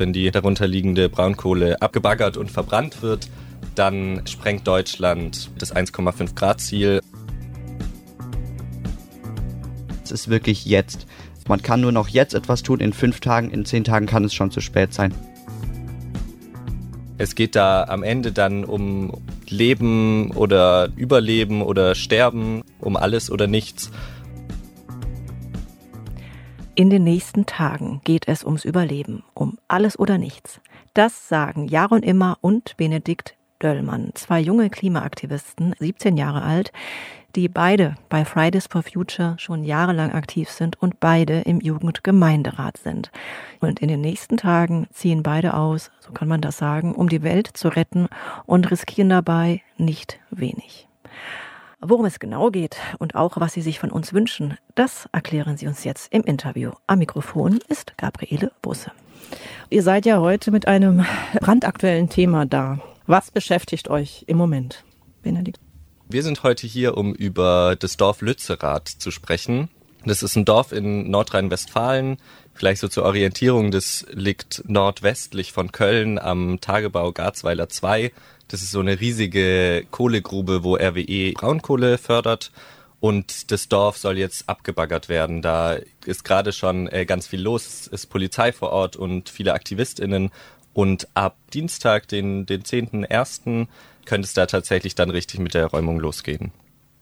Wenn die darunterliegende Braunkohle abgebaggert und verbrannt wird, dann sprengt Deutschland das 1,5 Grad Ziel. Es ist wirklich jetzt. Man kann nur noch jetzt etwas tun. In fünf Tagen, in zehn Tagen kann es schon zu spät sein. Es geht da am Ende dann um Leben oder Überleben oder Sterben, um alles oder nichts. In den nächsten Tagen geht es ums Überleben, um alles oder nichts. Das sagen Jaron Immer und Benedikt Döllmann, zwei junge Klimaaktivisten, 17 Jahre alt, die beide bei Fridays for Future schon jahrelang aktiv sind und beide im Jugendgemeinderat sind. Und in den nächsten Tagen ziehen beide aus, so kann man das sagen, um die Welt zu retten und riskieren dabei nicht wenig. Worum es genau geht und auch was sie sich von uns wünschen, das erklären sie uns jetzt im Interview. Am Mikrofon ist Gabriele Busse. Ihr seid ja heute mit einem brandaktuellen Thema da. Was beschäftigt euch im Moment, Benedikt? Wir sind heute hier, um über das Dorf Lützerath zu sprechen. Das ist ein Dorf in Nordrhein-Westfalen. Vielleicht so zur Orientierung, das liegt nordwestlich von Köln am Tagebau Garzweiler 2. Das ist so eine riesige Kohlegrube, wo RWE Braunkohle fördert. Und das Dorf soll jetzt abgebaggert werden. Da ist gerade schon äh, ganz viel los. Es ist Polizei vor Ort und viele AktivistInnen. Und ab Dienstag, den, den 10.01., könnte es da tatsächlich dann richtig mit der Räumung losgehen.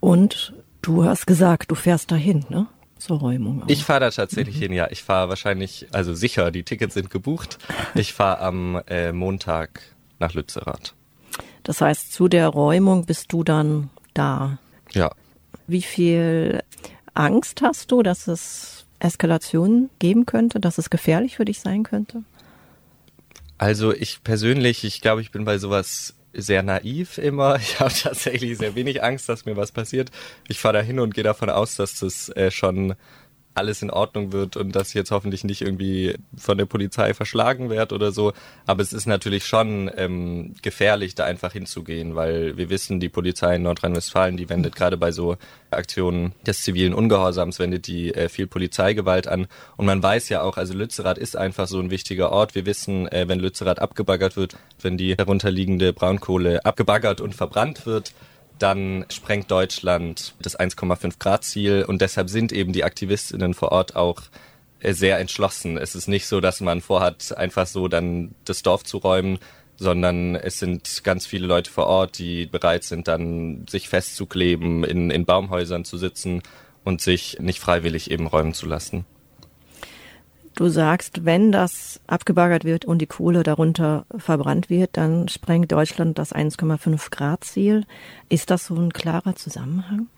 Und du hast gesagt, du fährst dahin, ne? Zur Räumung. Auch. Ich fahre da tatsächlich mhm. hin, ja. Ich fahre wahrscheinlich, also sicher, die Tickets sind gebucht. Ich fahre am äh, Montag nach Lützerath. Das heißt, zu der Räumung bist du dann da. Ja. Wie viel Angst hast du, dass es Eskalationen geben könnte, dass es gefährlich für dich sein könnte? Also ich persönlich, ich glaube, ich bin bei sowas sehr naiv immer. Ich habe tatsächlich sehr wenig Angst, dass mir was passiert. Ich fahre da hin und gehe davon aus, dass das äh, schon alles in Ordnung wird und dass jetzt hoffentlich nicht irgendwie von der Polizei verschlagen werde oder so. Aber es ist natürlich schon ähm, gefährlich, da einfach hinzugehen, weil wir wissen, die Polizei in Nordrhein-Westfalen, die wendet gerade bei so Aktionen des zivilen Ungehorsams, wendet die äh, viel Polizeigewalt an. Und man weiß ja auch, also Lützerath ist einfach so ein wichtiger Ort. Wir wissen, äh, wenn Lützerath abgebaggert wird, wenn die darunterliegende Braunkohle abgebaggert und verbrannt wird, dann sprengt Deutschland das 1,5 Grad Ziel und deshalb sind eben die Aktivistinnen vor Ort auch äh, sehr entschlossen. Es ist nicht so, dass man vorhat, einfach so dann das Dorf zu räumen, sondern es sind ganz viele Leute vor Ort, die bereit sind, dann sich festzukleben, in, in Baumhäusern zu sitzen und sich nicht freiwillig eben räumen zu lassen. Du sagst, wenn das abgebaggert wird und die Kohle darunter verbrannt wird, dann sprengt Deutschland das 1,5 Grad Ziel. Ist das so ein klarer Zusammenhang?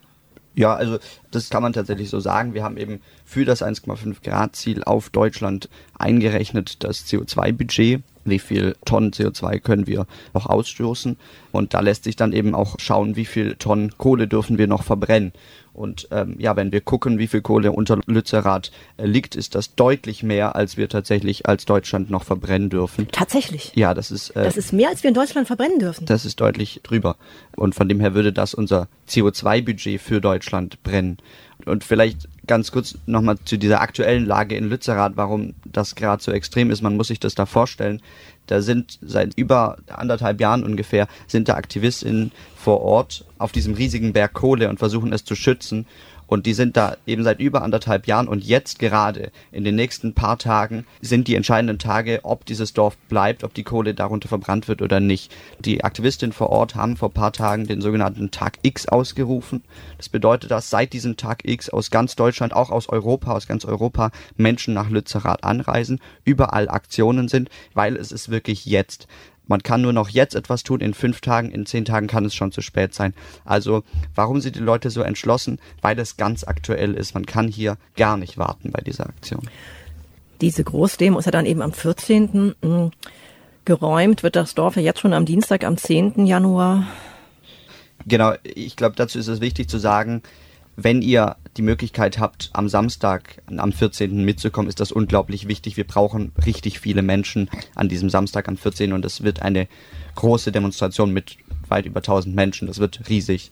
Ja, also das kann man tatsächlich so sagen. Wir haben eben für das 1,5 Grad Ziel auf Deutschland eingerechnet das CO2-Budget. Wie viel Tonnen CO2 können wir noch ausstoßen? Und da lässt sich dann eben auch schauen, wie viel Tonnen Kohle dürfen wir noch verbrennen. Und ähm, ja, wenn wir gucken, wie viel Kohle unter Lützerath äh, liegt, ist das deutlich mehr, als wir tatsächlich als Deutschland noch verbrennen dürfen. Tatsächlich? Ja, das ist. Äh, das ist mehr, als wir in Deutschland verbrennen dürfen. Das ist deutlich drüber. Und von dem her würde das unser CO2-Budget für Deutschland brennen. Und vielleicht ganz kurz nochmal zu dieser aktuellen Lage in Lützerath, warum das gerade so extrem ist. Man muss sich das da vorstellen. Da sind seit über anderthalb Jahren ungefähr sind da AktivistInnen vor Ort auf diesem riesigen Berg Kohle und versuchen es zu schützen. Und die sind da eben seit über anderthalb Jahren und jetzt gerade in den nächsten paar Tagen sind die entscheidenden Tage, ob dieses Dorf bleibt, ob die Kohle darunter verbrannt wird oder nicht. Die Aktivistinnen vor Ort haben vor paar Tagen den sogenannten Tag X ausgerufen. Das bedeutet, dass seit diesem Tag X aus ganz Deutschland, auch aus Europa, aus ganz Europa Menschen nach Lützerath anreisen, überall Aktionen sind, weil es ist wirklich jetzt. Man kann nur noch jetzt etwas tun, in fünf Tagen, in zehn Tagen kann es schon zu spät sein. Also warum sind die Leute so entschlossen? Weil es ganz aktuell ist. Man kann hier gar nicht warten bei dieser Aktion. Diese Großdemo ist ja dann eben am 14. Hm, geräumt, wird das Dorf ja jetzt schon am Dienstag, am 10. Januar. Genau, ich glaube, dazu ist es wichtig zu sagen, wenn ihr die Möglichkeit habt, am Samstag, am 14. mitzukommen, ist das unglaublich wichtig. Wir brauchen richtig viele Menschen an diesem Samstag am 14. und es wird eine große Demonstration mit weit über 1000 Menschen. Das wird riesig.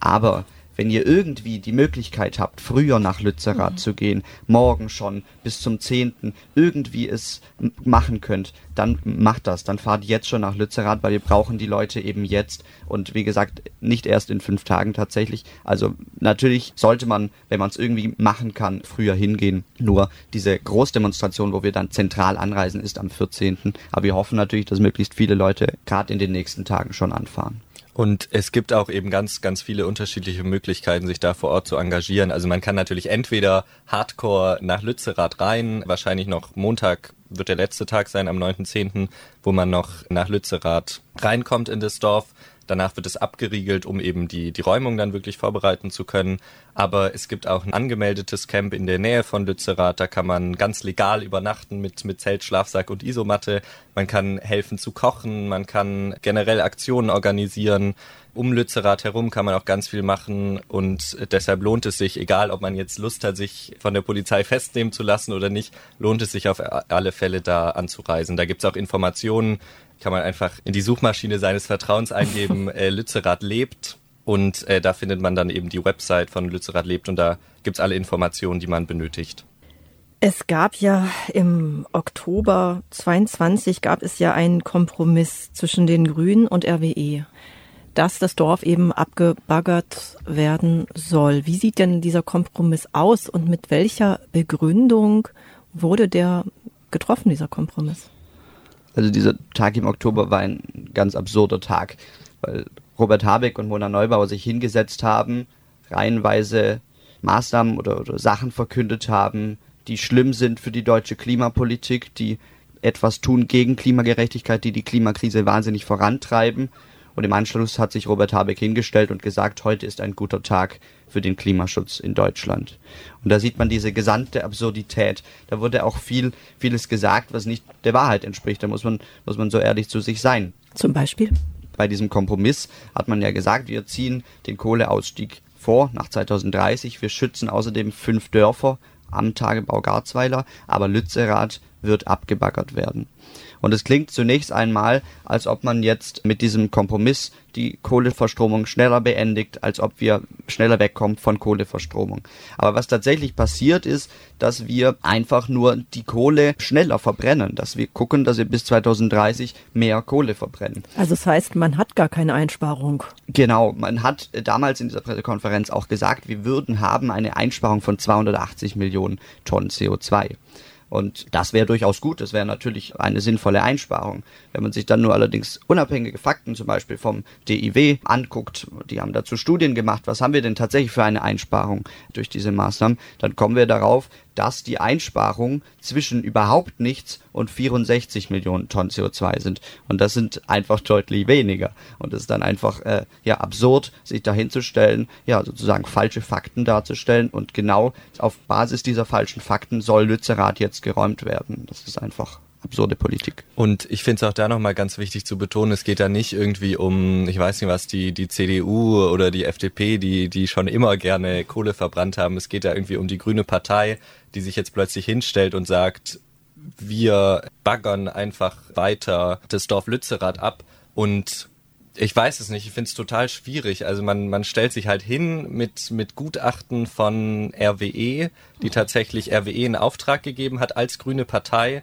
Aber wenn ihr irgendwie die Möglichkeit habt, früher nach Lützerath mhm. zu gehen, morgen schon bis zum 10. irgendwie es machen könnt, dann macht das. Dann fahrt jetzt schon nach Lützerath, weil wir brauchen die Leute eben jetzt. Und wie gesagt, nicht erst in fünf Tagen tatsächlich. Also natürlich sollte man, wenn man es irgendwie machen kann, früher hingehen. Nur diese Großdemonstration, wo wir dann zentral anreisen, ist am 14. Aber wir hoffen natürlich, dass möglichst viele Leute gerade in den nächsten Tagen schon anfahren. Und es gibt auch eben ganz, ganz viele unterschiedliche Möglichkeiten, sich da vor Ort zu engagieren. Also man kann natürlich entweder Hardcore nach Lützerath rein, wahrscheinlich noch Montag wird der letzte Tag sein, am 9.10., wo man noch nach Lützerath reinkommt in das Dorf. Danach wird es abgeriegelt, um eben die, die Räumung dann wirklich vorbereiten zu können. Aber es gibt auch ein angemeldetes Camp in der Nähe von Lützerath. Da kann man ganz legal übernachten mit, mit Zelt, Schlafsack und Isomatte. Man kann helfen zu kochen. Man kann generell Aktionen organisieren. Um Lützerath herum kann man auch ganz viel machen und deshalb lohnt es sich, egal ob man jetzt Lust hat, sich von der Polizei festnehmen zu lassen oder nicht, lohnt es sich auf alle Fälle da anzureisen. Da gibt es auch Informationen kann man einfach in die Suchmaschine seines Vertrauens eingeben, äh, Lützerath lebt. Und äh, da findet man dann eben die Website von Lützerath lebt und da gibt's alle Informationen, die man benötigt. Es gab ja im Oktober 22 gab es ja einen Kompromiss zwischen den Grünen und RWE, dass das Dorf eben abgebaggert werden soll. Wie sieht denn dieser Kompromiss aus und mit welcher Begründung wurde der getroffen, dieser Kompromiss? Also dieser Tag im Oktober war ein ganz absurder Tag, weil Robert Habeck und Mona Neubauer sich hingesetzt haben, reihenweise Maßnahmen oder, oder Sachen verkündet haben, die schlimm sind für die deutsche Klimapolitik, die etwas tun gegen Klimagerechtigkeit, die die Klimakrise wahnsinnig vorantreiben. Und im Anschluss hat sich Robert Habeck hingestellt und gesagt, heute ist ein guter Tag für den Klimaschutz in Deutschland. Und da sieht man diese gesamte Absurdität. Da wurde auch viel, vieles gesagt, was nicht der Wahrheit entspricht. Da muss man, muss man so ehrlich zu sich sein. Zum Beispiel? Bei diesem Kompromiss hat man ja gesagt, wir ziehen den Kohleausstieg vor nach 2030. Wir schützen außerdem fünf Dörfer am Tagebau Garzweiler, aber Lützerath wird abgebaggert werden. Und es klingt zunächst einmal, als ob man jetzt mit diesem Kompromiss die Kohleverstromung schneller beendigt, als ob wir schneller wegkommen von Kohleverstromung. Aber was tatsächlich passiert ist, dass wir einfach nur die Kohle schneller verbrennen, dass wir gucken, dass wir bis 2030 mehr Kohle verbrennen. Also das heißt, man hat gar keine Einsparung. Genau, man hat damals in dieser Pressekonferenz auch gesagt, wir würden haben eine Einsparung von 280 Millionen Tonnen CO2. Und das wäre durchaus gut, das wäre natürlich eine sinnvolle Einsparung. Wenn man sich dann nur allerdings unabhängige Fakten zum Beispiel vom DIW anguckt, die haben dazu Studien gemacht, was haben wir denn tatsächlich für eine Einsparung durch diese Maßnahmen, dann kommen wir darauf, dass die Einsparungen zwischen überhaupt nichts und 64 Millionen Tonnen CO2 sind. Und das sind einfach deutlich weniger. Und es ist dann einfach äh, ja absurd, sich dahinzustellen, ja sozusagen falsche Fakten darzustellen. Und genau auf Basis dieser falschen Fakten soll Lützerath jetzt geräumt werden. Das ist einfach absurde Politik. Und ich finde es auch da nochmal ganz wichtig zu betonen, es geht da nicht irgendwie um, ich weiß nicht was, die, die CDU oder die FDP, die, die schon immer gerne Kohle verbrannt haben. Es geht da irgendwie um die grüne Partei, die sich jetzt plötzlich hinstellt und sagt, wir baggern einfach weiter das Dorf Lützerath ab und ich weiß es nicht, ich finde es total schwierig. Also man, man stellt sich halt hin mit, mit Gutachten von RWE, die tatsächlich RWE in Auftrag gegeben hat als grüne Partei,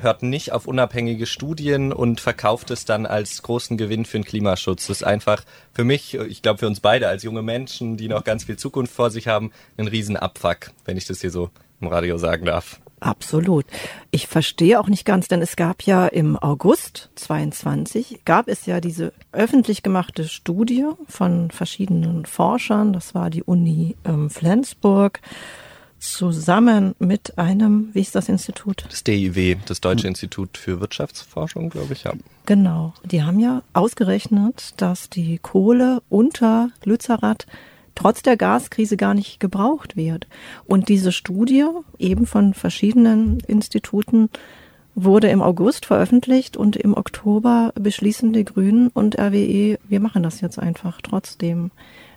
hört nicht auf unabhängige Studien und verkauft es dann als großen Gewinn für den Klimaschutz. Das ist einfach für mich, ich glaube für uns beide als junge Menschen, die noch ganz viel Zukunft vor sich haben, ein Riesenabfuck, wenn ich das hier so im Radio sagen darf. Absolut. Ich verstehe auch nicht ganz, denn es gab ja im August 22 gab es ja diese öffentlich gemachte Studie von verschiedenen Forschern. Das war die Uni ähm, Flensburg zusammen mit einem, wie ist das Institut? Das DIW, das Deutsche Institut für Wirtschaftsforschung, glaube ich, ja. Genau. Die haben ja ausgerechnet, dass die Kohle unter Lützerath trotz der Gaskrise gar nicht gebraucht wird. Und diese Studie, eben von verschiedenen Instituten, wurde im August veröffentlicht und im Oktober beschließen die Grünen und RWE, wir machen das jetzt einfach trotzdem.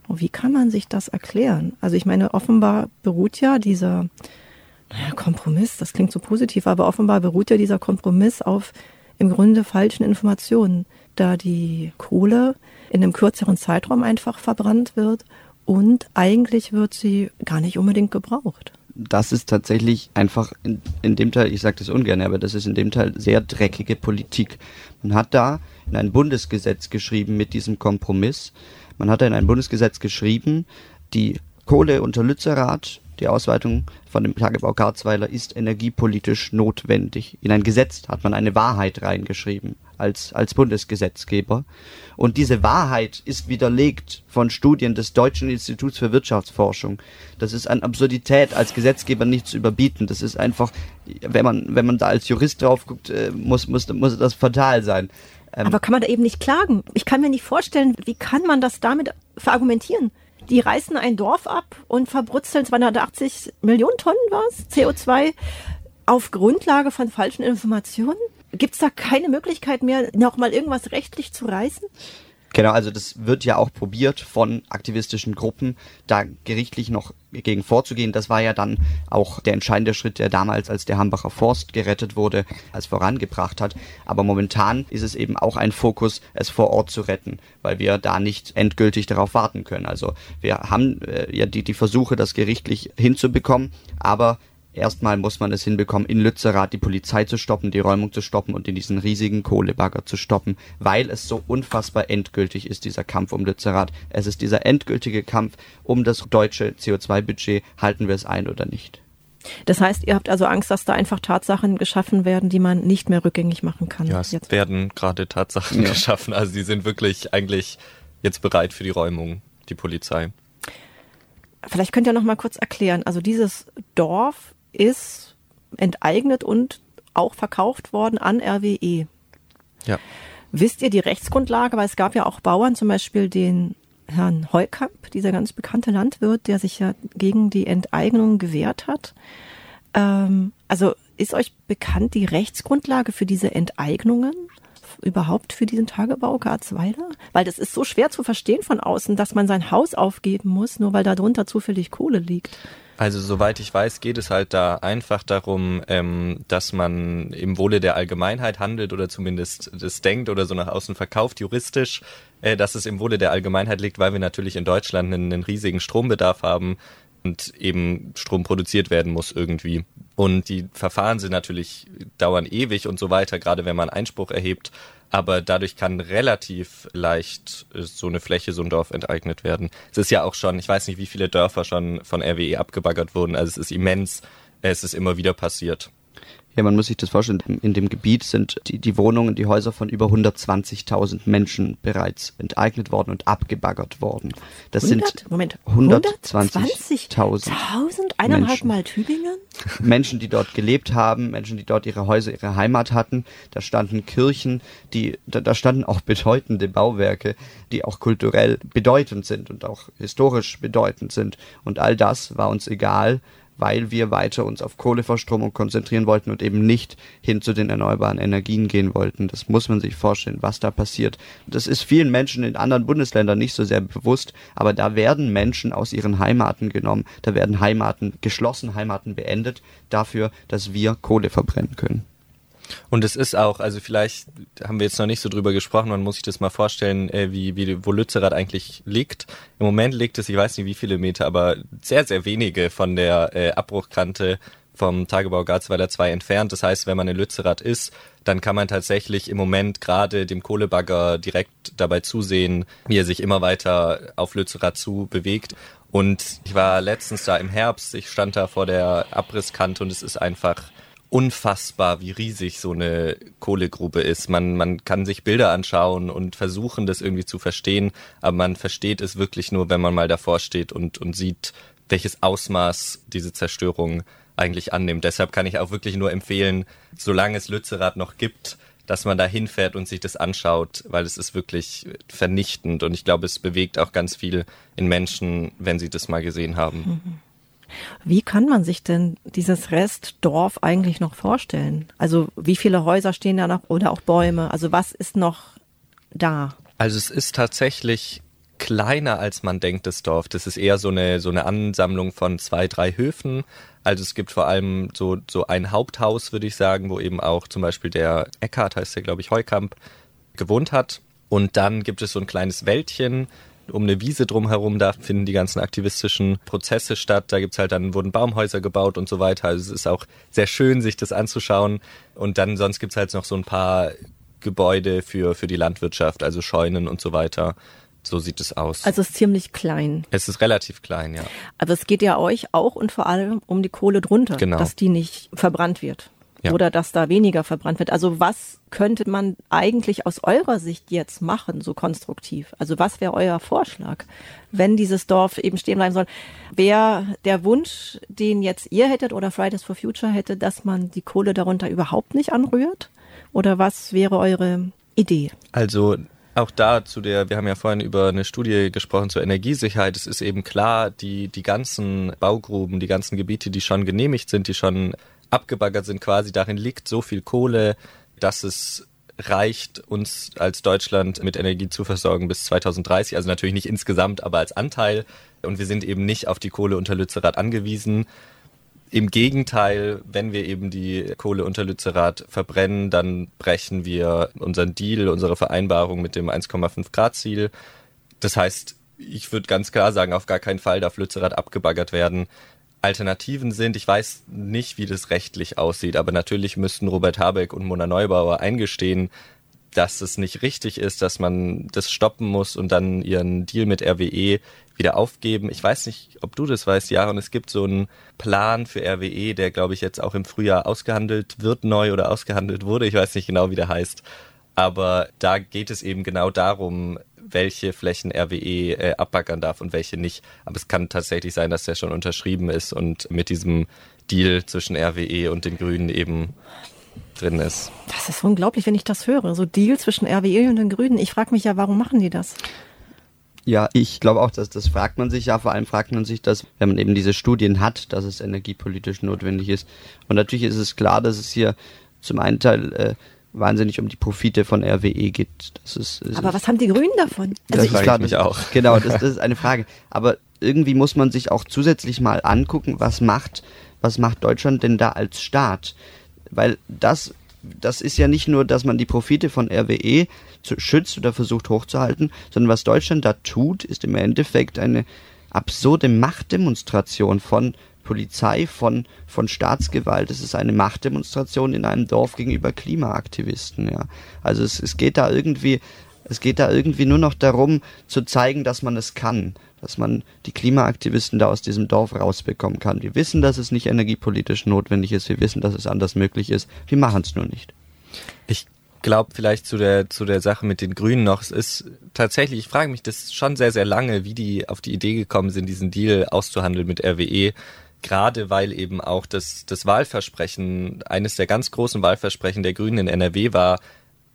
Wie kann man sich das erklären? Also ich meine, offenbar beruht ja dieser naja, Kompromiss, das klingt so positiv, aber offenbar beruht ja dieser Kompromiss auf im Grunde falschen Informationen, da die Kohle in einem kürzeren Zeitraum einfach verbrannt wird und eigentlich wird sie gar nicht unbedingt gebraucht. Das ist tatsächlich einfach in, in dem Teil, ich sage das ungern, aber das ist in dem Teil sehr dreckige Politik. Man hat da in ein Bundesgesetz geschrieben mit diesem Kompromiss. Man hat in ein Bundesgesetz geschrieben, die Kohle unter Lützerath die Ausweitung von dem Tagebau Garzweiler ist energiepolitisch notwendig. In ein Gesetz hat man eine Wahrheit reingeschrieben als, als Bundesgesetzgeber. Und diese Wahrheit ist widerlegt von Studien des Deutschen Instituts für Wirtschaftsforschung. Das ist an Absurdität als Gesetzgeber nicht zu überbieten. Das ist einfach, wenn man, wenn man da als Jurist drauf guckt, äh, muss, muss, muss das fatal sein. Ähm Aber kann man da eben nicht klagen? Ich kann mir nicht vorstellen, wie kann man das damit verargumentieren? Die reißen ein Dorf ab und verbrutzeln 280 Millionen Tonnen was CO2 auf Grundlage von falschen Informationen? Gibt es da keine Möglichkeit mehr, noch mal irgendwas rechtlich zu reißen? Genau, also das wird ja auch probiert von aktivistischen Gruppen, da gerichtlich noch gegen vorzugehen. Das war ja dann auch der entscheidende Schritt, der damals, als der Hambacher Forst gerettet wurde, als vorangebracht hat. Aber momentan ist es eben auch ein Fokus, es vor Ort zu retten, weil wir da nicht endgültig darauf warten können. Also wir haben äh, ja die, die Versuche, das gerichtlich hinzubekommen, aber Erstmal muss man es hinbekommen, in Lützerath die Polizei zu stoppen, die Räumung zu stoppen und in diesen riesigen Kohlebagger zu stoppen, weil es so unfassbar endgültig ist, dieser Kampf um Lützerath. Es ist dieser endgültige Kampf um das deutsche CO2-Budget. Halten wir es ein oder nicht? Das heißt, ihr habt also Angst, dass da einfach Tatsachen geschaffen werden, die man nicht mehr rückgängig machen kann. Ja, es jetzt. werden gerade Tatsachen ja. geschaffen. Also die sind wirklich eigentlich jetzt bereit für die Räumung, die Polizei. Vielleicht könnt ihr noch mal kurz erklären. Also dieses Dorf ist enteignet und auch verkauft worden an RWE. Ja. Wisst ihr die Rechtsgrundlage? Weil es gab ja auch Bauern, zum Beispiel den Herrn Heukamp, dieser ganz bekannte Landwirt, der sich ja gegen die Enteignung gewehrt hat. Ähm, also ist euch bekannt die Rechtsgrundlage für diese Enteignungen? Überhaupt für diesen Tagebau Garzweiler? Weil das ist so schwer zu verstehen von außen, dass man sein Haus aufgeben muss, nur weil da drunter zufällig Kohle liegt. Also soweit ich weiß, geht es halt da einfach darum, ähm, dass man im Wohle der Allgemeinheit handelt oder zumindest das denkt oder so nach außen verkauft, juristisch, äh, dass es im Wohle der Allgemeinheit liegt, weil wir natürlich in Deutschland einen, einen riesigen Strombedarf haben und eben Strom produziert werden muss irgendwie. Und die Verfahren sind natürlich dauern ewig und so weiter, gerade wenn man Einspruch erhebt aber dadurch kann relativ leicht äh, so eine Fläche, so ein Dorf enteignet werden. Es ist ja auch schon, ich weiß nicht, wie viele Dörfer schon von RWE abgebaggert wurden, also es ist immens, es ist immer wieder passiert. Ja, man muss sich das vorstellen. In dem Gebiet sind die, die Wohnungen, die Häuser von über 120.000 Menschen bereits enteignet worden und abgebaggert worden. Das 100? sind Moment, 120.000 eineinhalb Mal Tübingen? Menschen, die dort gelebt haben, Menschen, die dort ihre Häuser, ihre Heimat hatten. Da standen Kirchen, die, da, da standen auch bedeutende Bauwerke, die auch kulturell bedeutend sind und auch historisch bedeutend sind. Und all das war uns egal weil wir weiter uns auf Kohleverstromung konzentrieren wollten und eben nicht hin zu den erneuerbaren Energien gehen wollten. Das muss man sich vorstellen, was da passiert. Das ist vielen Menschen in anderen Bundesländern nicht so sehr bewusst, aber da werden Menschen aus ihren Heimaten genommen, da werden Heimaten geschlossen, Heimaten beendet dafür, dass wir Kohle verbrennen können. Und es ist auch, also vielleicht haben wir jetzt noch nicht so drüber gesprochen, man muss sich das mal vorstellen, äh, wie, wie, wo Lützerath eigentlich liegt. Im Moment liegt es, ich weiß nicht wie viele Meter, aber sehr, sehr wenige von der äh, Abbruchkante vom Tagebau Garzweiler 2 entfernt. Das heißt, wenn man in Lützerath ist, dann kann man tatsächlich im Moment gerade dem Kohlebagger direkt dabei zusehen, wie er sich immer weiter auf Lützerath zu bewegt. Und ich war letztens da im Herbst, ich stand da vor der Abrisskante und es ist einfach unfassbar, wie riesig so eine Kohlegrube ist. Man, man kann sich Bilder anschauen und versuchen, das irgendwie zu verstehen, aber man versteht es wirklich nur, wenn man mal davor steht und, und sieht, welches Ausmaß diese Zerstörung eigentlich annimmt. Deshalb kann ich auch wirklich nur empfehlen, solange es Lützerath noch gibt, dass man da hinfährt und sich das anschaut, weil es ist wirklich vernichtend und ich glaube, es bewegt auch ganz viel in Menschen, wenn sie das mal gesehen haben. Mhm. Wie kann man sich denn dieses Restdorf eigentlich noch vorstellen? Also wie viele Häuser stehen da noch oder auch Bäume? Also was ist noch da? Also es ist tatsächlich kleiner als man denkt, das Dorf. Das ist eher so eine, so eine Ansammlung von zwei, drei Höfen. Also es gibt vor allem so, so ein Haupthaus, würde ich sagen, wo eben auch zum Beispiel der Eckhart, heißt der, glaube ich, Heukamp, gewohnt hat. Und dann gibt es so ein kleines Wäldchen, um eine Wiese drumherum, da finden die ganzen aktivistischen Prozesse statt. Da gibt's halt dann, wurden Baumhäuser gebaut und so weiter. Also es ist auch sehr schön, sich das anzuschauen. Und dann sonst gibt's halt noch so ein paar Gebäude für, für die Landwirtschaft, also Scheunen und so weiter. So sieht es aus. Also es ist ziemlich klein. Es ist relativ klein, ja. Aber es geht ja euch auch und vor allem um die Kohle drunter, Genau. dass die nicht verbrannt wird. Ja. Oder dass da weniger verbrannt wird. Also was könnte man eigentlich aus eurer Sicht jetzt machen, so konstruktiv? Also was wäre euer Vorschlag, wenn dieses Dorf eben stehen bleiben soll? Wäre der Wunsch, den jetzt ihr hättet oder Fridays for Future hätte, dass man die Kohle darunter überhaupt nicht anrührt? Oder was wäre eure Idee? Also auch da zu der, wir haben ja vorhin über eine Studie gesprochen zur Energiesicherheit. Es ist eben klar, die, die ganzen Baugruben, die ganzen Gebiete, die schon genehmigt sind, die schon abgebaggert sind quasi, darin liegt so viel Kohle, dass es reicht, uns als Deutschland mit Energie zu versorgen bis 2030. Also natürlich nicht insgesamt, aber als Anteil. Und wir sind eben nicht auf die Kohle unter Lützerath angewiesen. Im Gegenteil, wenn wir eben die Kohle unter Lützerath verbrennen, dann brechen wir unseren Deal, unsere Vereinbarung mit dem 1,5 Grad Ziel. Das heißt, ich würde ganz klar sagen, auf gar keinen Fall darf Lützerath abgebaggert werden. Alternativen sind, ich weiß nicht, wie das rechtlich aussieht, aber natürlich müssten Robert Habeck und Mona Neubauer eingestehen, dass es nicht richtig ist, dass man das stoppen muss und dann ihren Deal mit RWE wieder aufgeben. Ich weiß nicht, ob du das weißt, ja, und es gibt so einen Plan für RWE, der, glaube ich, jetzt auch im Frühjahr ausgehandelt wird, neu oder ausgehandelt wurde. Ich weiß nicht genau, wie der heißt. Aber da geht es eben genau darum, welche Flächen RWE äh, abbaggern darf und welche nicht. Aber es kann tatsächlich sein, dass der schon unterschrieben ist und mit diesem Deal zwischen RWE und den Grünen eben drin ist. Das ist unglaublich, wenn ich das höre. So Deal zwischen RWE und den Grünen. Ich frage mich ja, warum machen die das? Ja, ich glaube auch, dass das fragt man sich ja. Vor allem fragt man sich das, wenn man eben diese Studien hat, dass es energiepolitisch notwendig ist. Und natürlich ist es klar, dass es hier zum einen Teil äh, wahnsinnig um die Profite von RWE geht. Das ist, ist Aber was haben die Grünen davon? Das ist frage klar, ich mich das, auch. Genau, das, das ist eine Frage. Aber irgendwie muss man sich auch zusätzlich mal angucken, was macht, was macht Deutschland denn da als Staat? Weil das, das ist ja nicht nur, dass man die Profite von RWE zu, schützt oder versucht hochzuhalten, sondern was Deutschland da tut, ist im Endeffekt eine absurde Machtdemonstration von Polizei, von, von Staatsgewalt. Es ist eine Machtdemonstration in einem Dorf gegenüber Klimaaktivisten, ja. Also es, es geht da irgendwie, es geht da irgendwie nur noch darum, zu zeigen, dass man es kann, dass man die Klimaaktivisten da aus diesem Dorf rausbekommen kann. Wir wissen, dass es nicht energiepolitisch notwendig ist, wir wissen, dass es anders möglich ist, wir machen es nur nicht. Ich glaube vielleicht zu der zu der Sache mit den Grünen noch. Es ist tatsächlich, ich frage mich das schon sehr sehr lange, wie die auf die Idee gekommen sind, diesen Deal auszuhandeln mit RWE. Gerade weil eben auch das das Wahlversprechen eines der ganz großen Wahlversprechen der Grünen in NRW war,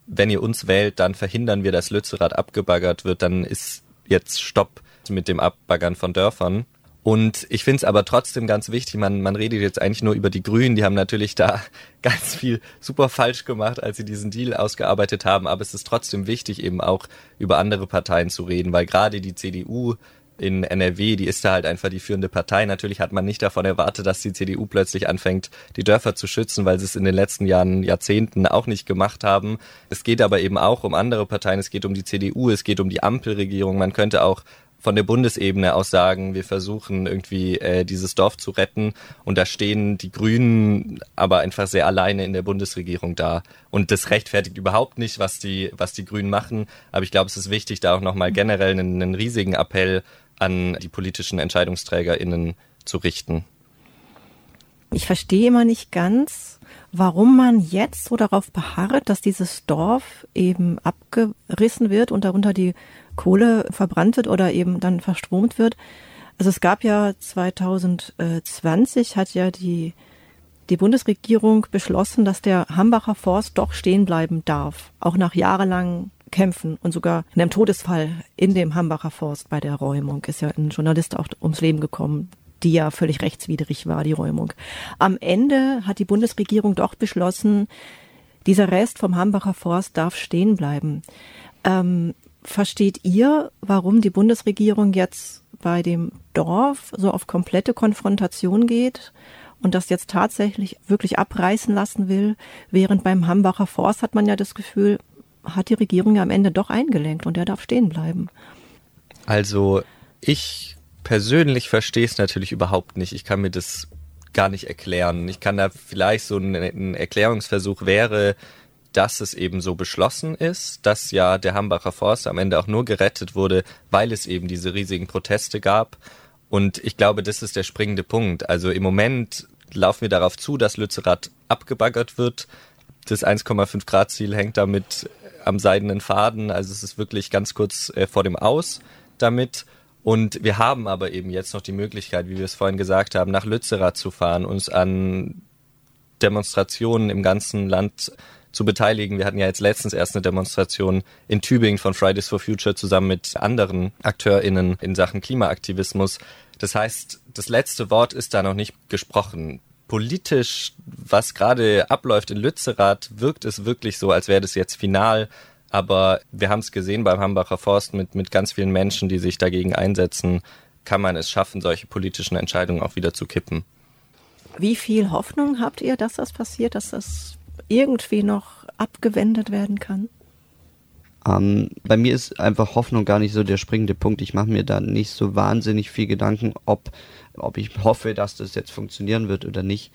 wenn ihr uns wählt, dann verhindern wir, dass Lützerath abgebaggert wird. Dann ist jetzt Stopp mit dem Abbaggern von Dörfern. Und ich finde es aber trotzdem ganz wichtig, man, man redet jetzt eigentlich nur über die Grünen, die haben natürlich da ganz viel super falsch gemacht, als sie diesen Deal ausgearbeitet haben, aber es ist trotzdem wichtig, eben auch über andere Parteien zu reden, weil gerade die CDU in NRW, die ist da halt einfach die führende Partei. Natürlich hat man nicht davon erwartet, dass die CDU plötzlich anfängt, die Dörfer zu schützen, weil sie es in den letzten Jahren, Jahrzehnten auch nicht gemacht haben. Es geht aber eben auch um andere Parteien. Es geht um die CDU, es geht um die Ampelregierung. Man könnte auch von der Bundesebene aus sagen, wir versuchen irgendwie äh, dieses Dorf zu retten und da stehen die Grünen aber einfach sehr alleine in der Bundesregierung da und das rechtfertigt überhaupt nicht, was die was die Grünen machen, aber ich glaube, es ist wichtig, da auch nochmal generell einen, einen riesigen Appell an die politischen EntscheidungsträgerInnen zu richten. Ich verstehe immer nicht ganz, warum man jetzt so darauf beharrt, dass dieses Dorf eben abgerissen wird und darunter die Kohle verbrannt wird oder eben dann verstromt wird. Also es gab ja 2020 hat ja die, die Bundesregierung beschlossen, dass der Hambacher Forst doch stehen bleiben darf, auch nach jahrelangen Kämpfen und sogar in einem Todesfall in dem Hambacher Forst bei der Räumung ist ja ein Journalist auch ums Leben gekommen, die ja völlig rechtswidrig war, die Räumung. Am Ende hat die Bundesregierung doch beschlossen, dieser Rest vom Hambacher Forst darf stehen bleiben. Ähm, versteht ihr, warum die Bundesregierung jetzt bei dem Dorf so auf komplette Konfrontation geht und das jetzt tatsächlich wirklich abreißen lassen will, während beim Hambacher Forst hat man ja das Gefühl, hat die Regierung ja am Ende doch eingelenkt und er darf stehen bleiben. Also ich persönlich verstehe es natürlich überhaupt nicht. Ich kann mir das gar nicht erklären. Ich kann da vielleicht so ein, ein Erklärungsversuch wäre, dass es eben so beschlossen ist, dass ja der Hambacher Forst am Ende auch nur gerettet wurde, weil es eben diese riesigen Proteste gab. Und ich glaube, das ist der springende Punkt. Also im Moment laufen wir darauf zu, dass Lützerath abgebaggert wird. Das 1,5 Grad Ziel hängt damit am seidenen Faden. Also es ist wirklich ganz kurz äh, vor dem Aus damit. Und wir haben aber eben jetzt noch die Möglichkeit, wie wir es vorhin gesagt haben, nach Lützerath zu fahren, uns an Demonstrationen im ganzen Land zu beteiligen. Wir hatten ja jetzt letztens erst eine Demonstration in Tübingen von Fridays for Future zusammen mit anderen AkteurInnen in Sachen Klimaaktivismus. Das heißt, das letzte Wort ist da noch nicht gesprochen. Politisch, was gerade abläuft in Lützerath, wirkt es wirklich so, als wäre das jetzt final. Aber wir haben es gesehen beim Hambacher Forst mit, mit ganz vielen Menschen, die sich dagegen einsetzen, kann man es schaffen, solche politischen Entscheidungen auch wieder zu kippen. Wie viel Hoffnung habt ihr, dass das passiert, dass das irgendwie noch abgewendet werden kann? Ähm, bei mir ist einfach Hoffnung gar nicht so der springende Punkt. Ich mache mir da nicht so wahnsinnig viel Gedanken, ob, ob ich hoffe, dass das jetzt funktionieren wird oder nicht.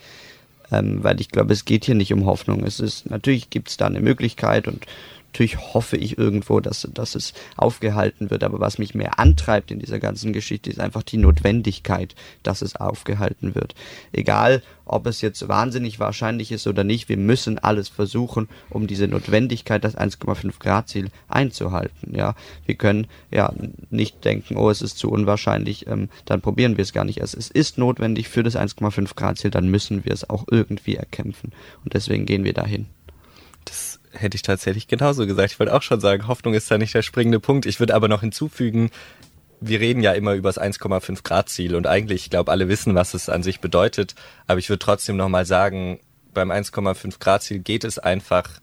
Ähm, weil ich glaube, es geht hier nicht um Hoffnung. Es ist, natürlich gibt es da eine Möglichkeit und natürlich hoffe ich irgendwo, dass, dass es aufgehalten wird. Aber was mich mehr antreibt in dieser ganzen Geschichte, ist einfach die Notwendigkeit, dass es aufgehalten wird. Egal, ob es jetzt wahnsinnig wahrscheinlich ist oder nicht, wir müssen alles versuchen, um diese Notwendigkeit, das 1,5 Grad Ziel einzuhalten. Ja, wir können ja nicht denken, oh, es ist zu unwahrscheinlich, ähm, dann probieren wir es gar nicht. Es, es ist notwendig für das 1,5 Grad Ziel, dann müssen wir es auch irgendwie erkämpfen. Und deswegen gehen wir dahin. Hätte ich tatsächlich genauso gesagt. Ich wollte auch schon sagen, Hoffnung ist da nicht der springende Punkt. Ich würde aber noch hinzufügen, wir reden ja immer über das 1,5 Grad Ziel und eigentlich, ich glaube, alle wissen, was es an sich bedeutet. Aber ich würde trotzdem nochmal sagen, beim 1,5 Grad Ziel geht es einfach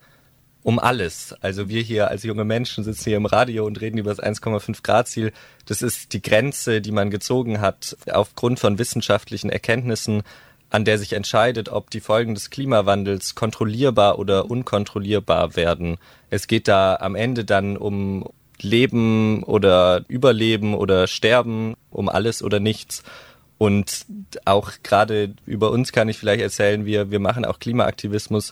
um alles. Also wir hier als junge Menschen sitzen hier im Radio und reden über das 1,5 Grad Ziel. Das ist die Grenze, die man gezogen hat aufgrund von wissenschaftlichen Erkenntnissen an der sich entscheidet, ob die Folgen des Klimawandels kontrollierbar oder unkontrollierbar werden. Es geht da am Ende dann um Leben oder Überleben oder Sterben, um alles oder nichts. Und auch gerade über uns kann ich vielleicht erzählen, wir, wir machen auch Klimaaktivismus.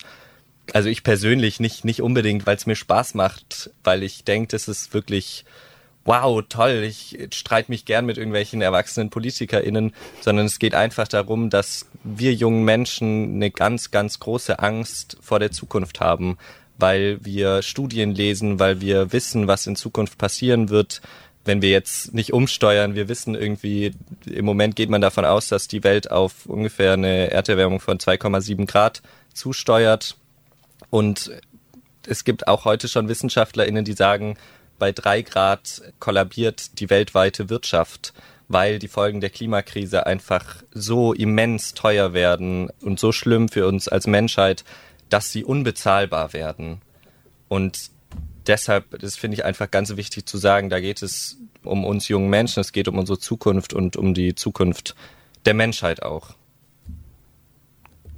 Also ich persönlich nicht, nicht unbedingt, weil es mir Spaß macht, weil ich denke, das ist wirklich wow, toll, ich streite mich gern mit irgendwelchen erwachsenen PolitikerInnen, sondern es geht einfach darum, dass wir jungen Menschen eine ganz, ganz große Angst vor der Zukunft haben, weil wir Studien lesen, weil wir wissen, was in Zukunft passieren wird, wenn wir jetzt nicht umsteuern, wir wissen irgendwie, im Moment geht man davon aus, dass die Welt auf ungefähr eine Erderwärmung von 2,7 Grad zusteuert. Und es gibt auch heute schon WissenschaftlerInnen, die sagen, bei drei Grad kollabiert die weltweite Wirtschaft, weil die Folgen der Klimakrise einfach so immens teuer werden und so schlimm für uns als Menschheit, dass sie unbezahlbar werden. Und deshalb, das finde ich einfach ganz wichtig zu sagen, da geht es um uns jungen Menschen, es geht um unsere Zukunft und um die Zukunft der Menschheit auch.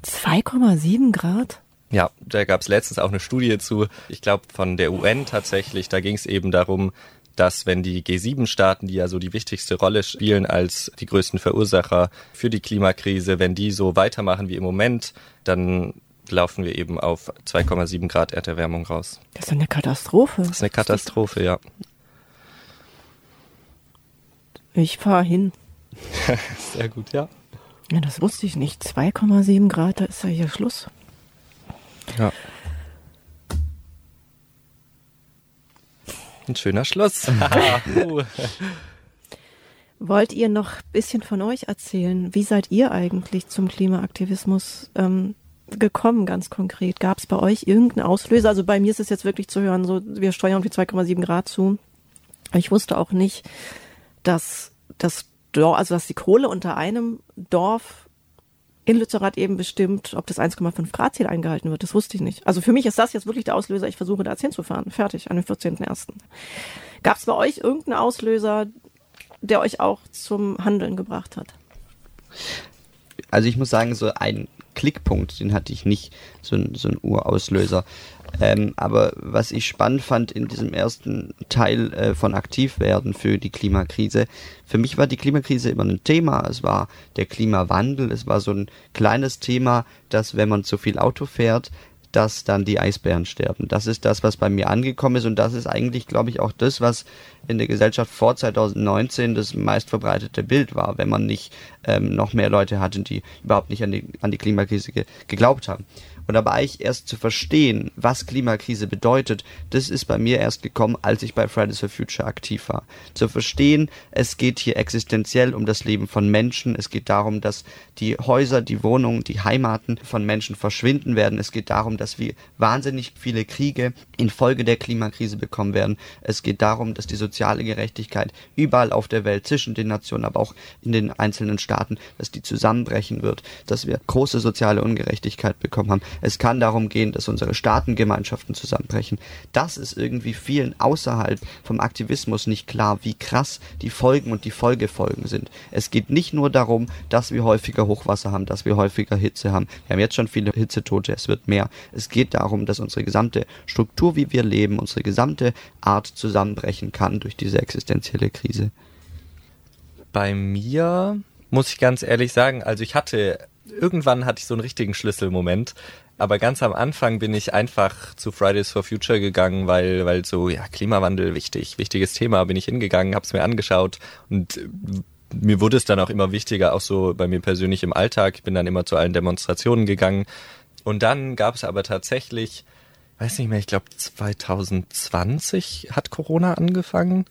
2,7 Grad? Ja, da gab es letztens auch eine Studie zu, ich glaube von der UN tatsächlich, da ging es eben darum, dass wenn die G7-Staaten, die ja so die wichtigste Rolle spielen als die größten Verursacher für die Klimakrise, wenn die so weitermachen wie im Moment, dann laufen wir eben auf 2,7 Grad Erderwärmung raus. Das ist eine Katastrophe. Das ist eine Katastrophe, ja. Ich fahre hin. Sehr gut, ja. Ja, das wusste ich nicht. 2,7 Grad, da ist ja hier Schluss. Ja. Ein schöner Schluss. Wollt ihr noch ein bisschen von euch erzählen? Wie seid ihr eigentlich zum Klimaaktivismus ähm, gekommen, ganz konkret? Gab es bei euch irgendeinen Auslöser? Also bei mir ist es jetzt wirklich zu hören, so wir steuern wie 2,7 Grad zu. Ich wusste auch nicht, dass das Dorf, also dass die Kohle unter einem Dorf in Lützerath eben bestimmt, ob das 1,5 Grad Ziel eingehalten wird. Das wusste ich nicht. Also für mich ist das jetzt wirklich der Auslöser. Ich versuche da jetzt hinzufahren. Fertig, an dem 14.01. Gab es bei euch irgendeinen Auslöser, der euch auch zum Handeln gebracht hat? Also ich muss sagen, so ein Klickpunkt, den hatte ich nicht, so ein, so ein Urauslöser. Ähm, aber was ich spannend fand in diesem ersten Teil äh, von Aktivwerden für die Klimakrise, für mich war die Klimakrise immer ein Thema. Es war der Klimawandel, es war so ein kleines Thema, dass wenn man zu viel Auto fährt, dass dann die Eisbären sterben. Das ist das, was bei mir angekommen ist und das ist eigentlich, glaube ich, auch das, was in der Gesellschaft vor 2019 das meistverbreitete Bild war, wenn man nicht ähm, noch mehr Leute hatte, die überhaupt nicht an die, an die Klimakrise ge geglaubt haben. Und aber eigentlich erst zu verstehen, was Klimakrise bedeutet, das ist bei mir erst gekommen, als ich bei Fridays for Future aktiv war. Zu verstehen, es geht hier existenziell um das Leben von Menschen. Es geht darum, dass die Häuser, die Wohnungen, die Heimaten von Menschen verschwinden werden. Es geht darum, dass wir wahnsinnig viele Kriege infolge der Klimakrise bekommen werden. Es geht darum, dass die soziale Gerechtigkeit überall auf der Welt zwischen den Nationen, aber auch in den einzelnen Staaten, dass die zusammenbrechen wird, dass wir große soziale Ungerechtigkeit bekommen haben. Es kann darum gehen, dass unsere Staatengemeinschaften zusammenbrechen. Das ist irgendwie vielen außerhalb vom Aktivismus nicht klar, wie krass die Folgen und die Folgefolgen sind. Es geht nicht nur darum, dass wir häufiger Hochwasser haben, dass wir häufiger Hitze haben. Wir haben jetzt schon viele Hitzetote, es wird mehr. Es geht darum, dass unsere gesamte Struktur, wie wir leben, unsere gesamte Art zusammenbrechen kann durch diese existenzielle Krise. Bei mir muss ich ganz ehrlich sagen, also ich hatte irgendwann hatte ich so einen richtigen Schlüsselmoment, aber ganz am Anfang bin ich einfach zu Fridays for Future gegangen, weil, weil so, ja, Klimawandel wichtig, wichtiges Thema, bin ich hingegangen, hab's mir angeschaut und mir wurde es dann auch immer wichtiger, auch so bei mir persönlich im Alltag. Ich bin dann immer zu allen Demonstrationen gegangen. Und dann gab es aber tatsächlich, weiß nicht mehr, ich glaube 2020 hat Corona angefangen.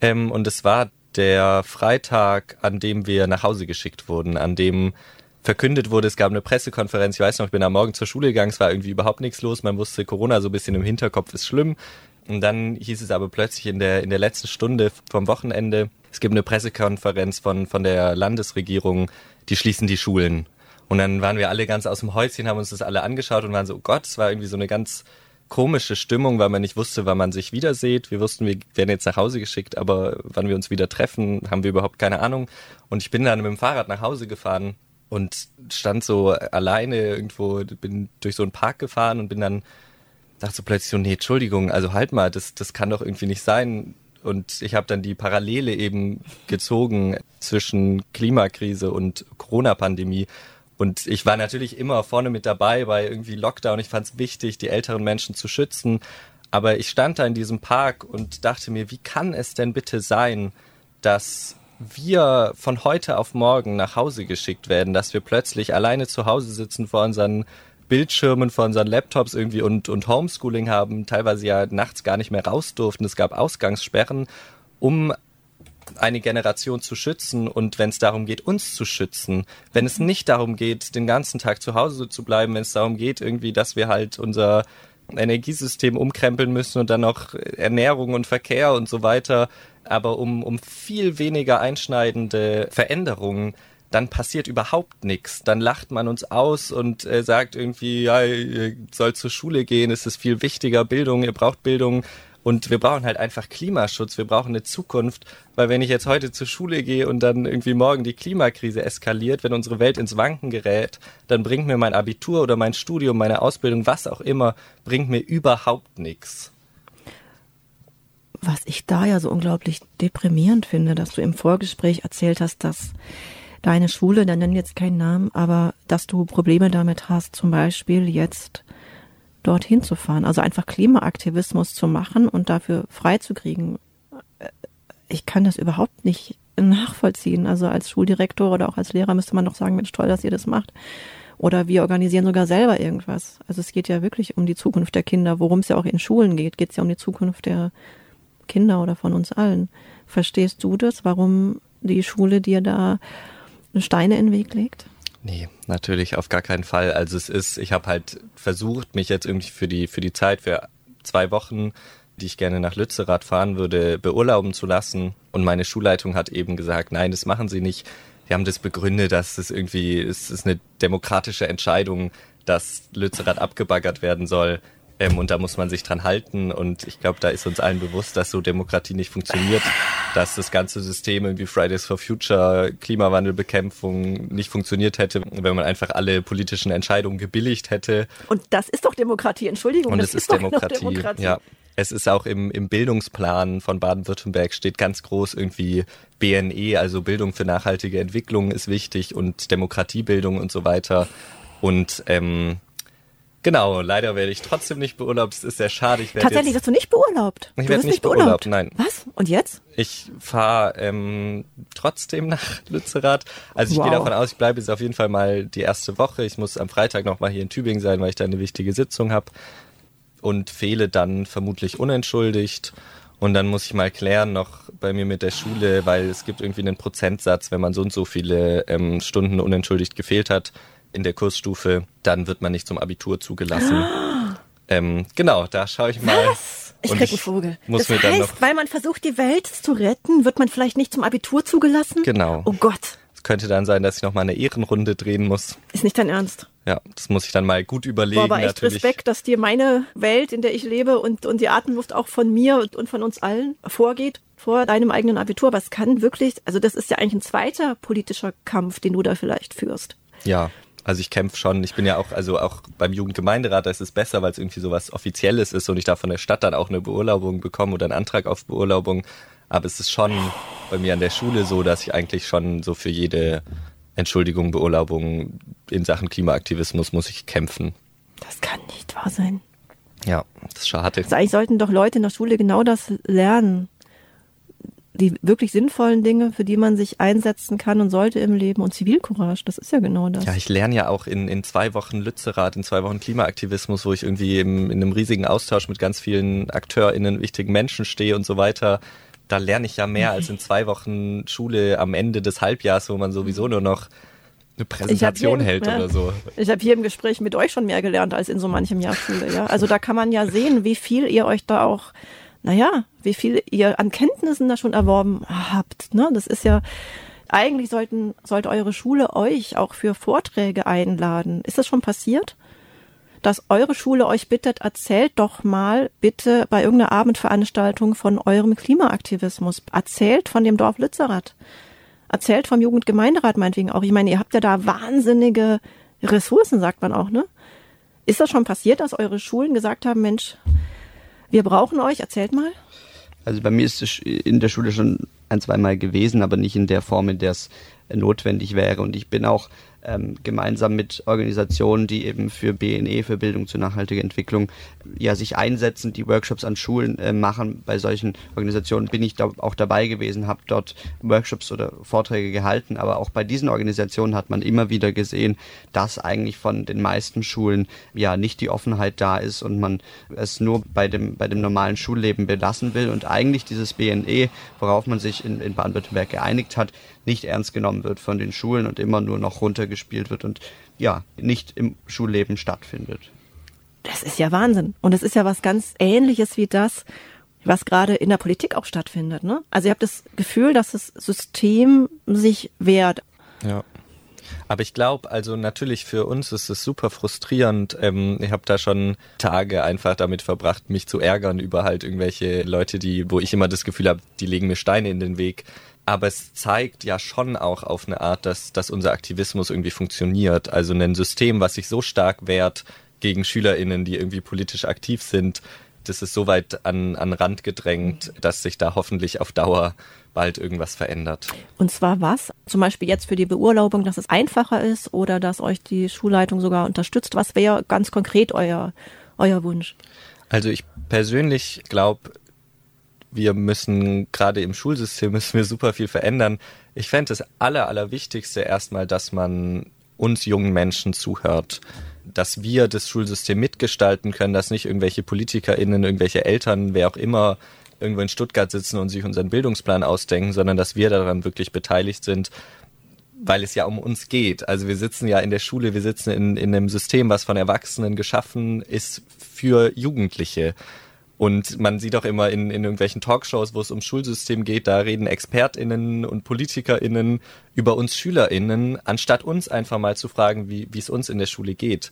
Ähm, und es war der Freitag, an dem wir nach Hause geschickt wurden, an dem verkündet wurde, es gab eine Pressekonferenz. Ich weiß noch, ich bin am Morgen zur Schule gegangen, es war irgendwie überhaupt nichts los. Man wusste, Corona so ein bisschen im Hinterkopf ist schlimm. Und dann hieß es aber plötzlich in der, in der letzten Stunde vom Wochenende, es gibt eine Pressekonferenz von, von der Landesregierung, die schließen die Schulen. Und dann waren wir alle ganz aus dem Häuschen, haben uns das alle angeschaut und waren so, oh Gott, es war irgendwie so eine ganz komische Stimmung, weil man nicht wusste, wann man sich wieder sieht. Wir wussten, wir werden jetzt nach Hause geschickt, aber wann wir uns wieder treffen, haben wir überhaupt keine Ahnung. Und ich bin dann mit dem Fahrrad nach Hause gefahren und stand so alleine irgendwo, bin durch so einen Park gefahren und bin dann, dachte so plötzlich so, nee, Entschuldigung, also halt mal, das, das kann doch irgendwie nicht sein. Und ich habe dann die Parallele eben gezogen zwischen Klimakrise und Corona-Pandemie. Und ich war natürlich immer vorne mit dabei bei irgendwie Lockdown. Ich fand es wichtig, die älteren Menschen zu schützen. Aber ich stand da in diesem Park und dachte mir, wie kann es denn bitte sein, dass wir von heute auf morgen nach Hause geschickt werden, dass wir plötzlich alleine zu Hause sitzen vor unseren Bildschirmen, vor unseren Laptops irgendwie und, und Homeschooling haben, teilweise ja nachts gar nicht mehr raus durften. Es gab Ausgangssperren, um eine Generation zu schützen und wenn es darum geht, uns zu schützen, wenn es nicht darum geht, den ganzen Tag zu Hause zu bleiben, wenn es darum geht, irgendwie, dass wir halt unser Energiesystem umkrempeln müssen und dann noch Ernährung und Verkehr und so weiter, aber um, um viel weniger einschneidende Veränderungen, dann passiert überhaupt nichts. Dann lacht man uns aus und äh, sagt irgendwie, ja, ihr sollt zur Schule gehen, es ist viel wichtiger, Bildung, ihr braucht Bildung. Und wir brauchen halt einfach Klimaschutz, wir brauchen eine Zukunft, weil wenn ich jetzt heute zur Schule gehe und dann irgendwie morgen die Klimakrise eskaliert, wenn unsere Welt ins Wanken gerät, dann bringt mir mein Abitur oder mein Studium, meine Ausbildung, was auch immer, bringt mir überhaupt nichts. Was ich da ja so unglaublich deprimierend finde, dass du im Vorgespräch erzählt hast, dass deine Schule, dann nenn jetzt keinen Namen, aber dass du Probleme damit hast, zum Beispiel jetzt dorthin zu fahren. Also einfach Klimaaktivismus zu machen und dafür freizukriegen. Ich kann das überhaupt nicht nachvollziehen. Also als Schuldirektor oder auch als Lehrer müsste man doch sagen, Mensch, toll, dass ihr das macht. Oder wir organisieren sogar selber irgendwas. Also es geht ja wirklich um die Zukunft der Kinder. Worum es ja auch in Schulen geht, geht es ja um die Zukunft der Kinder oder von uns allen. Verstehst du das, warum die Schule dir da Steine in den Weg legt? Nee, natürlich auf gar keinen Fall. Also es ist, ich habe halt versucht, mich jetzt irgendwie für die, für die Zeit, für zwei Wochen, die ich gerne nach Lützerath fahren würde, beurlauben zu lassen. Und meine Schulleitung hat eben gesagt, nein, das machen sie nicht. Wir haben das begründet, dass es irgendwie, es ist eine demokratische Entscheidung, dass Lützerath abgebaggert werden soll. Ähm, und da muss man sich dran halten. Und ich glaube, da ist uns allen bewusst, dass so Demokratie nicht funktioniert, dass das ganze System irgendwie Fridays for Future, Klimawandelbekämpfung nicht funktioniert hätte, wenn man einfach alle politischen Entscheidungen gebilligt hätte. Und das ist doch Demokratie, Entschuldigung. Und das es ist, ist Demokratie. Demokratie. Ja. Es ist auch im, im Bildungsplan von Baden-Württemberg steht ganz groß irgendwie BNE, also Bildung für nachhaltige Entwicklung ist wichtig und Demokratiebildung und so weiter. Und ähm, Genau, leider werde ich trotzdem nicht beurlaubt. Es ist sehr schade. Ich Tatsächlich wirst du nicht beurlaubt. Ich werde nicht, nicht beurlaubt. beurlaubt, nein. Was? Und jetzt? Ich fahre ähm, trotzdem nach Lützerath. Also ich wow. gehe davon aus, ich bleibe jetzt auf jeden Fall mal die erste Woche. Ich muss am Freitag noch mal hier in Tübingen sein, weil ich da eine wichtige Sitzung habe und fehle dann vermutlich unentschuldigt. Und dann muss ich mal klären noch bei mir mit der Schule, weil es gibt irgendwie einen Prozentsatz, wenn man so und so viele ähm, Stunden unentschuldigt gefehlt hat in der Kursstufe, dann wird man nicht zum Abitur zugelassen. Ähm, genau, da schaue ich mal. Was? Ich krieg einen Vogel. Muss das heißt, weil man versucht, die Welt zu retten, wird man vielleicht nicht zum Abitur zugelassen? Genau. Oh Gott. Es könnte dann sein, dass ich nochmal eine Ehrenrunde drehen muss. Ist nicht dein Ernst? Ja, das muss ich dann mal gut überlegen. Boah, aber echt natürlich. Respekt, dass dir meine Welt, in der ich lebe und, und die Atemluft auch von mir und, und von uns allen vorgeht vor deinem eigenen Abitur. Was kann wirklich, also das ist ja eigentlich ein zweiter politischer Kampf, den du da vielleicht führst. Ja, also ich kämpfe schon, ich bin ja auch, also auch beim Jugendgemeinderat, da ist es besser, weil es irgendwie so was Offizielles ist und ich darf von der Stadt dann auch eine Beurlaubung bekommen oder einen Antrag auf Beurlaubung. Aber es ist schon bei mir an der Schule so, dass ich eigentlich schon so für jede Entschuldigung, Beurlaubung in Sachen Klimaaktivismus muss ich kämpfen. Das kann nicht wahr sein. Ja, das ist schade. Also eigentlich sollten doch Leute in der Schule genau das lernen die wirklich sinnvollen Dinge, für die man sich einsetzen kann und sollte im Leben und Zivilcourage, das ist ja genau das. Ja, ich lerne ja auch in, in zwei Wochen Lützerath, in zwei Wochen Klimaaktivismus, wo ich irgendwie im, in einem riesigen Austausch mit ganz vielen AkteurInnen, wichtigen Menschen stehe und so weiter. Da lerne ich ja mehr als in zwei Wochen Schule am Ende des Halbjahres, wo man sowieso nur noch eine Präsentation hier, hält ja, oder so. Ich habe hier im Gespräch mit euch schon mehr gelernt als in so manchem Jahr Schule. Ja? Also da kann man ja sehen, wie viel ihr euch da auch naja, wie viel ihr an Kenntnissen da schon erworben habt. Ne? Das ist ja, eigentlich sollten, sollte eure Schule euch auch für Vorträge einladen. Ist das schon passiert? Dass eure Schule euch bittet, erzählt doch mal bitte bei irgendeiner Abendveranstaltung von eurem Klimaaktivismus. Erzählt von dem Dorf Lützerath. Erzählt vom Jugendgemeinderat meinetwegen auch. Ich meine, ihr habt ja da wahnsinnige Ressourcen, sagt man auch, ne? Ist das schon passiert, dass eure Schulen gesagt haben, Mensch, wir brauchen euch, erzählt mal. Also bei mir ist es in der Schule schon ein, zweimal gewesen, aber nicht in der Form, in der es notwendig wäre. Und ich bin auch ähm, gemeinsam mit Organisationen, die eben für BNE, für Bildung zur nachhaltigen Entwicklung, ja sich einsetzen, die Workshops an Schulen äh, machen. Bei solchen Organisationen bin ich da auch dabei gewesen, habe dort Workshops oder Vorträge gehalten. Aber auch bei diesen Organisationen hat man immer wieder gesehen, dass eigentlich von den meisten Schulen ja nicht die Offenheit da ist und man es nur bei dem, bei dem normalen Schulleben belassen will und eigentlich dieses BNE, worauf man sich in, in Baden-Württemberg geeinigt hat, nicht ernst genommen wird von den Schulen und immer nur noch runtergespielt wird und ja, nicht im Schulleben stattfindet. Das ist ja Wahnsinn. Und es ist ja was ganz ähnliches wie das, was gerade in der Politik auch stattfindet. Ne? Also ihr habt das Gefühl, dass das System sich wehrt. Ja. Aber ich glaube, also natürlich für uns ist es super frustrierend. Ähm, ich habe da schon Tage einfach damit verbracht, mich zu ärgern über halt irgendwelche Leute, die, wo ich immer das Gefühl habe, die legen mir Steine in den Weg aber es zeigt ja schon auch auf eine Art, dass, dass unser Aktivismus irgendwie funktioniert. Also ein System, was sich so stark wehrt gegen SchülerInnen, die irgendwie politisch aktiv sind, das ist so weit an, an Rand gedrängt, dass sich da hoffentlich auf Dauer bald irgendwas verändert. Und zwar was? Zum Beispiel jetzt für die Beurlaubung, dass es einfacher ist oder dass euch die Schulleitung sogar unterstützt. Was wäre ganz konkret euer, euer Wunsch? Also ich persönlich glaube, wir müssen, gerade im Schulsystem müssen wir super viel verändern. Ich fände das Aller, Allerwichtigste erstmal, dass man uns jungen Menschen zuhört, dass wir das Schulsystem mitgestalten können, dass nicht irgendwelche PolitikerInnen, irgendwelche Eltern, wer auch immer, irgendwo in Stuttgart sitzen und sich unseren Bildungsplan ausdenken, sondern dass wir daran wirklich beteiligt sind, weil es ja um uns geht. Also wir sitzen ja in der Schule, wir sitzen in, in einem System, was von Erwachsenen geschaffen ist für Jugendliche. Und man sieht auch immer in, in irgendwelchen Talkshows, wo es ums Schulsystem geht, da reden ExpertInnen und PolitikerInnen über uns SchülerInnen, anstatt uns einfach mal zu fragen, wie wie es uns in der Schule geht.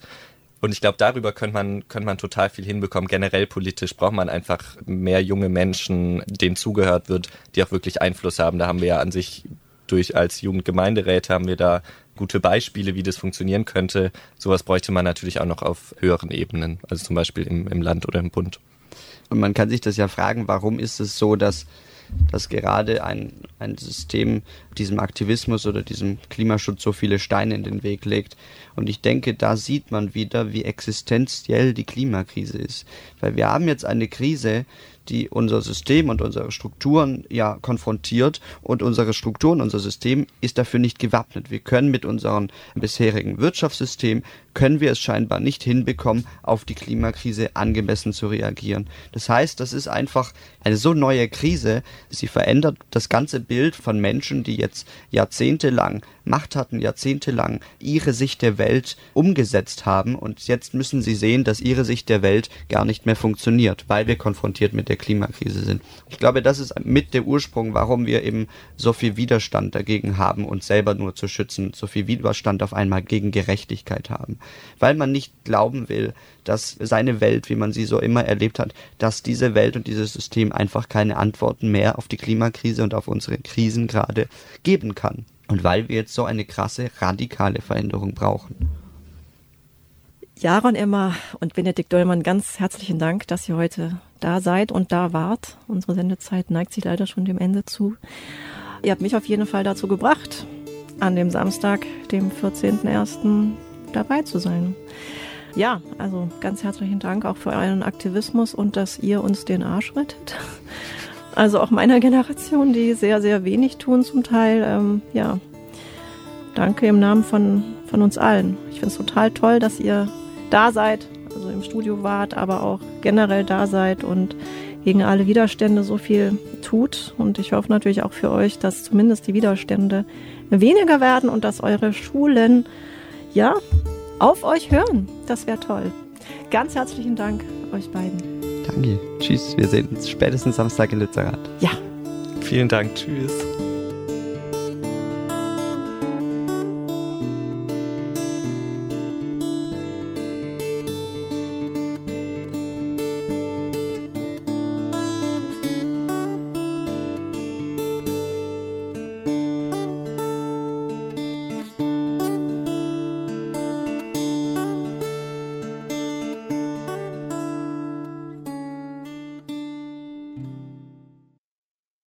Und ich glaube, darüber könnte man, könnte man total viel hinbekommen. Generell politisch braucht man einfach mehr junge Menschen, denen zugehört wird, die auch wirklich Einfluss haben. Da haben wir ja an sich durch als Jugendgemeinderäte haben wir da gute Beispiele, wie das funktionieren könnte. Sowas bräuchte man natürlich auch noch auf höheren Ebenen, also zum Beispiel im, im Land oder im Bund. Und man kann sich das ja fragen, warum ist es so, dass dass gerade ein, ein System diesem Aktivismus oder diesem Klimaschutz so viele Steine in den Weg legt. Und ich denke, da sieht man wieder, wie existenziell die Klimakrise ist. Weil wir haben jetzt eine Krise, die unser System und unsere Strukturen ja konfrontiert und unsere Strukturen, unser System ist dafür nicht gewappnet. Wir können mit unserem bisherigen Wirtschaftssystem, können wir es scheinbar nicht hinbekommen, auf die Klimakrise angemessen zu reagieren. Das heißt, das ist einfach eine so neue Krise, sie verändert das ganze Bild von Menschen, die jetzt jahrzehntelang Macht hatten, jahrzehntelang ihre Sicht der Welt umgesetzt haben und jetzt müssen sie sehen, dass ihre Sicht der Welt gar nicht mehr funktioniert, weil wir konfrontiert mit der Klimakrise sind. Ich glaube, das ist mit der Ursprung, warum wir eben so viel Widerstand dagegen haben, uns selber nur zu schützen, so viel Widerstand auf einmal gegen Gerechtigkeit haben, weil man nicht glauben will, dass seine Welt, wie man sie so immer erlebt hat, dass diese Welt und dieses System einfach keine Antworten mehr auf die Klimakrise und auf unsere Krisen gerade geben kann. Und weil wir jetzt so eine krasse, radikale Veränderung brauchen. Jaron Emma und Benedikt Dollmann, ganz herzlichen Dank, dass ihr heute da seid und da wart. Unsere Sendezeit neigt sich leider schon dem Ende zu. Ihr habt mich auf jeden Fall dazu gebracht, an dem Samstag, dem 14.01. dabei zu sein. Ja, also ganz herzlichen Dank auch für euren Aktivismus und dass ihr uns den Arsch rettet. Also auch meiner Generation, die sehr, sehr wenig tun zum Teil. Ähm, ja, danke im Namen von, von uns allen. Ich finde es total toll, dass ihr da seid, also im Studio wart, aber auch generell da seid und gegen alle Widerstände so viel tut. Und ich hoffe natürlich auch für euch, dass zumindest die Widerstände weniger werden und dass eure Schulen ja auf euch hören. Das wäre toll. Ganz herzlichen Dank euch beiden. Danke. Tschüss. Wir sehen uns spätestens Samstag in Lützerath. Ja. Vielen Dank. Tschüss.